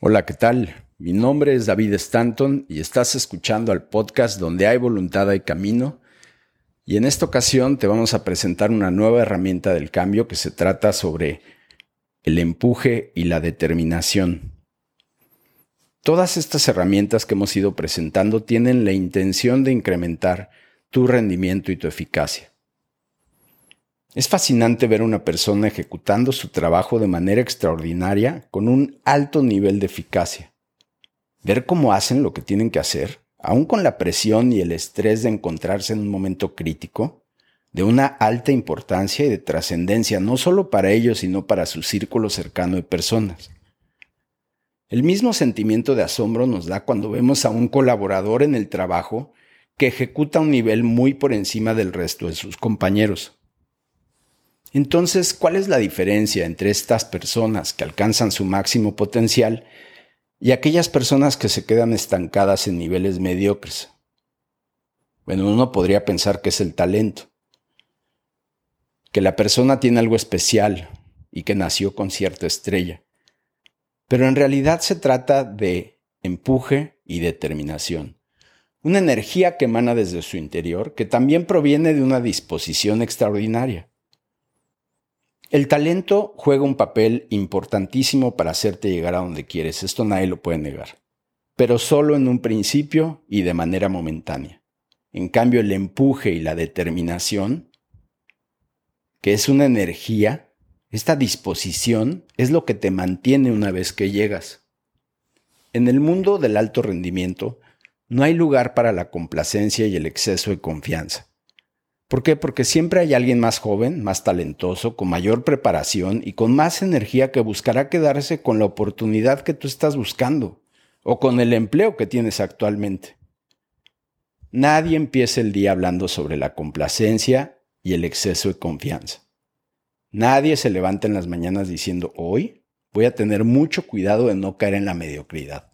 Hola, ¿qué tal? Mi nombre es David Stanton y estás escuchando al podcast donde hay voluntad hay camino. Y en esta ocasión te vamos a presentar una nueva herramienta del cambio que se trata sobre el empuje y la determinación. Todas estas herramientas que hemos ido presentando tienen la intención de incrementar tu rendimiento y tu eficacia. Es fascinante ver a una persona ejecutando su trabajo de manera extraordinaria con un alto nivel de eficacia. Ver cómo hacen lo que tienen que hacer, aun con la presión y el estrés de encontrarse en un momento crítico, de una alta importancia y de trascendencia no solo para ellos, sino para su círculo cercano de personas. El mismo sentimiento de asombro nos da cuando vemos a un colaborador en el trabajo que ejecuta un nivel muy por encima del resto de sus compañeros. Entonces, ¿cuál es la diferencia entre estas personas que alcanzan su máximo potencial y aquellas personas que se quedan estancadas en niveles mediocres? Bueno, uno podría pensar que es el talento, que la persona tiene algo especial y que nació con cierta estrella. Pero en realidad se trata de empuje y determinación. Una energía que emana desde su interior, que también proviene de una disposición extraordinaria. El talento juega un papel importantísimo para hacerte llegar a donde quieres, esto nadie lo puede negar, pero solo en un principio y de manera momentánea. En cambio, el empuje y la determinación, que es una energía, esta disposición es lo que te mantiene una vez que llegas. En el mundo del alto rendimiento, no hay lugar para la complacencia y el exceso de confianza. ¿Por qué? Porque siempre hay alguien más joven, más talentoso, con mayor preparación y con más energía que buscará quedarse con la oportunidad que tú estás buscando o con el empleo que tienes actualmente. Nadie empieza el día hablando sobre la complacencia y el exceso de confianza. Nadie se levanta en las mañanas diciendo, hoy voy a tener mucho cuidado de no caer en la mediocridad.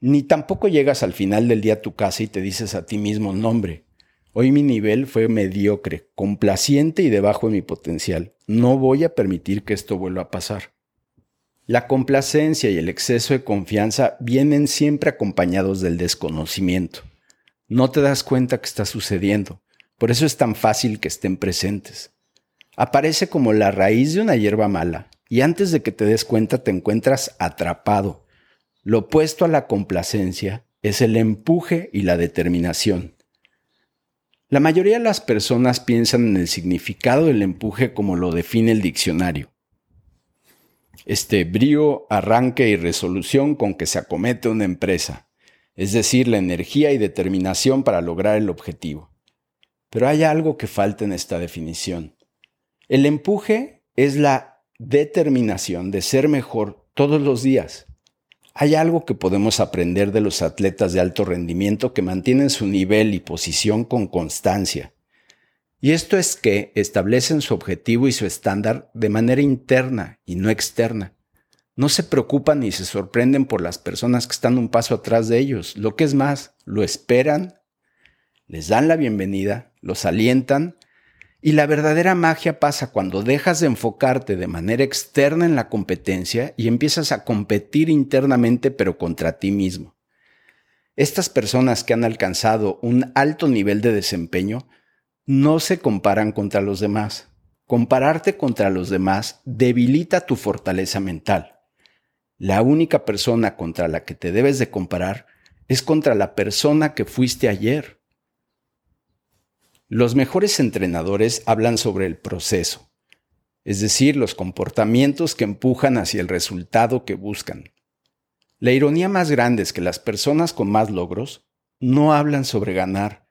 Ni tampoco llegas al final del día a tu casa y te dices a ti mismo, nombre, Hoy mi nivel fue mediocre, complaciente y debajo de mi potencial. No voy a permitir que esto vuelva a pasar. La complacencia y el exceso de confianza vienen siempre acompañados del desconocimiento. No te das cuenta que está sucediendo. Por eso es tan fácil que estén presentes. Aparece como la raíz de una hierba mala y antes de que te des cuenta te encuentras atrapado. Lo opuesto a la complacencia es el empuje y la determinación. La mayoría de las personas piensan en el significado del empuje como lo define el diccionario. Este brío, arranque y resolución con que se acomete una empresa, es decir, la energía y determinación para lograr el objetivo. Pero hay algo que falta en esta definición. El empuje es la determinación de ser mejor todos los días, hay algo que podemos aprender de los atletas de alto rendimiento que mantienen su nivel y posición con constancia. Y esto es que establecen su objetivo y su estándar de manera interna y no externa. No se preocupan ni se sorprenden por las personas que están un paso atrás de ellos. Lo que es más, lo esperan, les dan la bienvenida, los alientan y la verdadera magia pasa cuando dejas de enfocarte de manera externa en la competencia y empiezas a competir internamente pero contra ti mismo. Estas personas que han alcanzado un alto nivel de desempeño no se comparan contra los demás. Compararte contra los demás debilita tu fortaleza mental. La única persona contra la que te debes de comparar es contra la persona que fuiste ayer. Los mejores entrenadores hablan sobre el proceso, es decir, los comportamientos que empujan hacia el resultado que buscan. La ironía más grande es que las personas con más logros no hablan sobre ganar.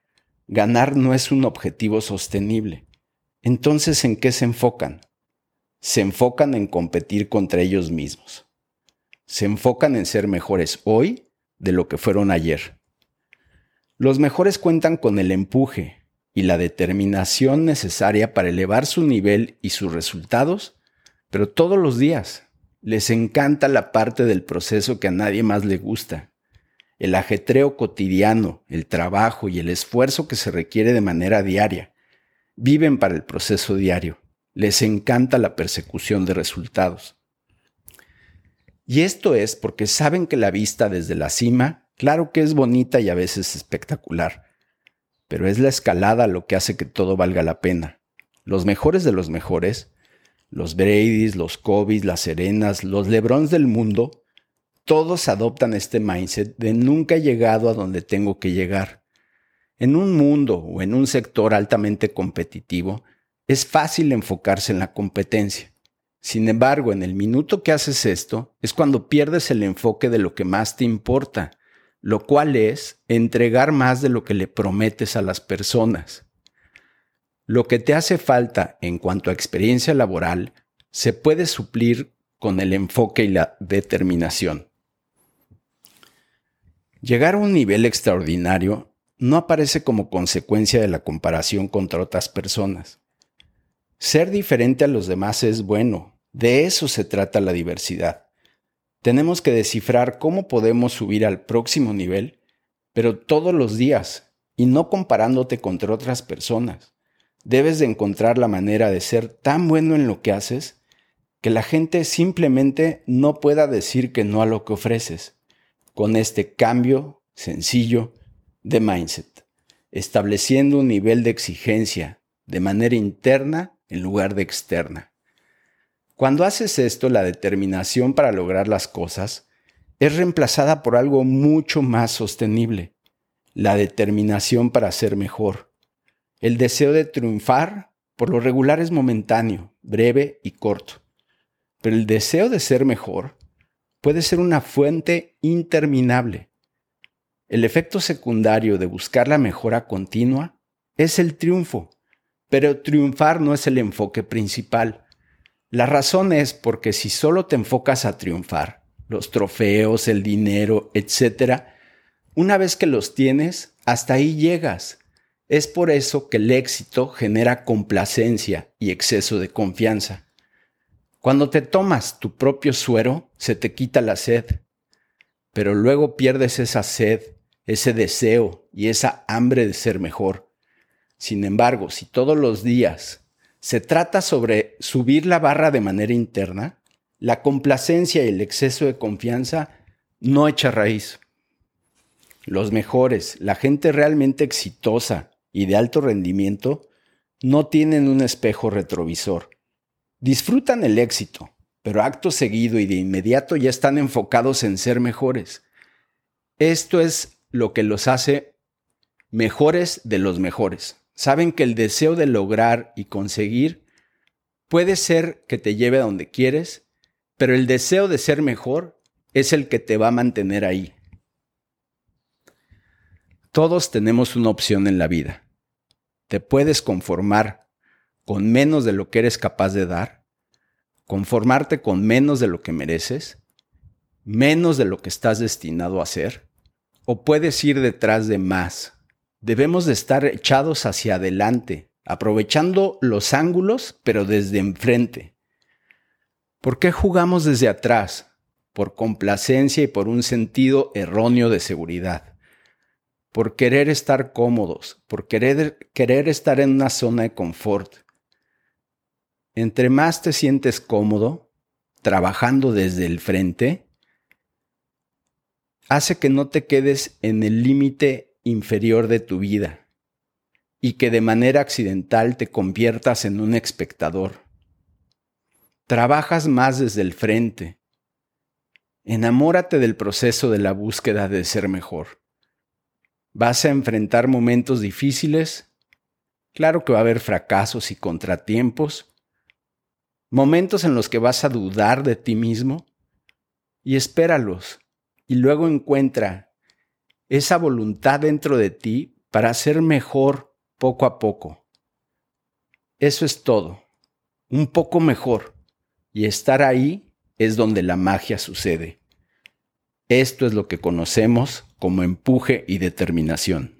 Ganar no es un objetivo sostenible. Entonces, ¿en qué se enfocan? Se enfocan en competir contra ellos mismos. Se enfocan en ser mejores hoy de lo que fueron ayer. Los mejores cuentan con el empuje, y la determinación necesaria para elevar su nivel y sus resultados, pero todos los días. Les encanta la parte del proceso que a nadie más le gusta. El ajetreo cotidiano, el trabajo y el esfuerzo que se requiere de manera diaria. Viven para el proceso diario. Les encanta la persecución de resultados. Y esto es porque saben que la vista desde la cima, claro que es bonita y a veces espectacular, pero es la escalada lo que hace que todo valga la pena. Los mejores de los mejores, los Brady's, los Kobe's, las Serenas, los Lebrons del mundo, todos adoptan este mindset de nunca he llegado a donde tengo que llegar. En un mundo o en un sector altamente competitivo, es fácil enfocarse en la competencia. Sin embargo, en el minuto que haces esto, es cuando pierdes el enfoque de lo que más te importa, lo cual es entregar más de lo que le prometes a las personas. Lo que te hace falta en cuanto a experiencia laboral se puede suplir con el enfoque y la determinación. Llegar a un nivel extraordinario no aparece como consecuencia de la comparación contra otras personas. Ser diferente a los demás es bueno, de eso se trata la diversidad. Tenemos que descifrar cómo podemos subir al próximo nivel, pero todos los días y no comparándote contra otras personas. Debes de encontrar la manera de ser tan bueno en lo que haces que la gente simplemente no pueda decir que no a lo que ofreces con este cambio sencillo de mindset, estableciendo un nivel de exigencia de manera interna en lugar de externa. Cuando haces esto, la determinación para lograr las cosas es reemplazada por algo mucho más sostenible, la determinación para ser mejor. El deseo de triunfar, por lo regular, es momentáneo, breve y corto. Pero el deseo de ser mejor puede ser una fuente interminable. El efecto secundario de buscar la mejora continua es el triunfo, pero triunfar no es el enfoque principal. La razón es porque si solo te enfocas a triunfar, los trofeos, el dinero, etc., una vez que los tienes, hasta ahí llegas. Es por eso que el éxito genera complacencia y exceso de confianza. Cuando te tomas tu propio suero, se te quita la sed, pero luego pierdes esa sed, ese deseo y esa hambre de ser mejor. Sin embargo, si todos los días se trata sobre subir la barra de manera interna, la complacencia y el exceso de confianza no echa raíz. Los mejores, la gente realmente exitosa y de alto rendimiento, no tienen un espejo retrovisor Disfrutan el éxito, pero acto seguido y de inmediato ya están enfocados en ser mejores. Esto es lo que los hace mejores de los mejores. Saben que el deseo de lograr y conseguir puede ser que te lleve a donde quieres, pero el deseo de ser mejor es el que te va a mantener ahí. Todos tenemos una opción en la vida. Te puedes conformar con menos de lo que eres capaz de dar, conformarte con menos de lo que mereces, menos de lo que estás destinado a hacer, o puedes ir detrás de más. Debemos de estar echados hacia adelante, aprovechando los ángulos, pero desde enfrente. ¿Por qué jugamos desde atrás? Por complacencia y por un sentido erróneo de seguridad. Por querer estar cómodos, por querer, querer estar en una zona de confort, entre más te sientes cómodo trabajando desde el frente, hace que no te quedes en el límite inferior de tu vida y que de manera accidental te conviertas en un espectador. Trabajas más desde el frente. Enamórate del proceso de la búsqueda de ser mejor. Vas a enfrentar momentos difíciles. Claro que va a haber fracasos y contratiempos, momentos en los que vas a dudar de ti mismo y espéralos y luego encuentra esa voluntad dentro de ti para ser mejor poco a poco. Eso es todo, un poco mejor y estar ahí es donde la magia sucede. Esto es lo que conocemos como empuje y determinación.